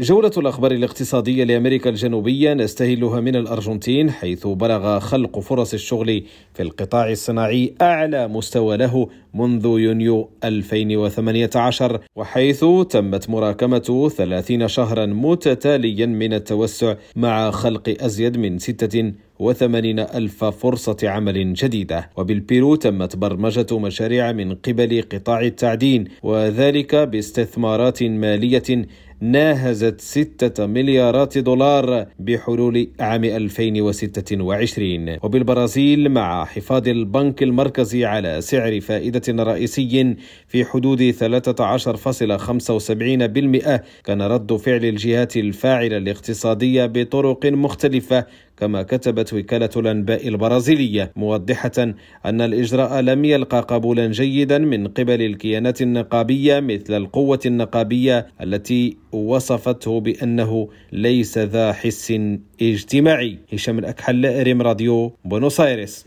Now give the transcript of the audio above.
جولة الأخبار الاقتصادية لأمريكا الجنوبية نستهلها من الأرجنتين حيث بلغ خلق فرص الشغل في القطاع الصناعي أعلى مستوى له منذ يونيو 2018 وحيث تمت مراكمة 30 شهرا متتاليا من التوسع مع خلق أزيد من 86 ألف فرصة عمل جديدة. وبالبيرو تمت برمجة مشاريع من قبل قطاع التعدين وذلك باستثمارات مالية ناهزت ستة مليارات دولار بحلول عام 2026 وبالبرازيل مع حفاظ البنك المركزي على سعر فائدة رئيسي في حدود 13.75% كان رد فعل الجهات الفاعلة الاقتصادية بطرق مختلفة كما كتبت وكالة الأنباء البرازيلية موضحة أن الإجراء لم يلقى قبولا جيدا من قبل الكيانات النقابية مثل القوة النقابية التي وصفته بأنه ليس ذا حس اجتماعي. هشام الأكحل ريم راديو بونوس آيرس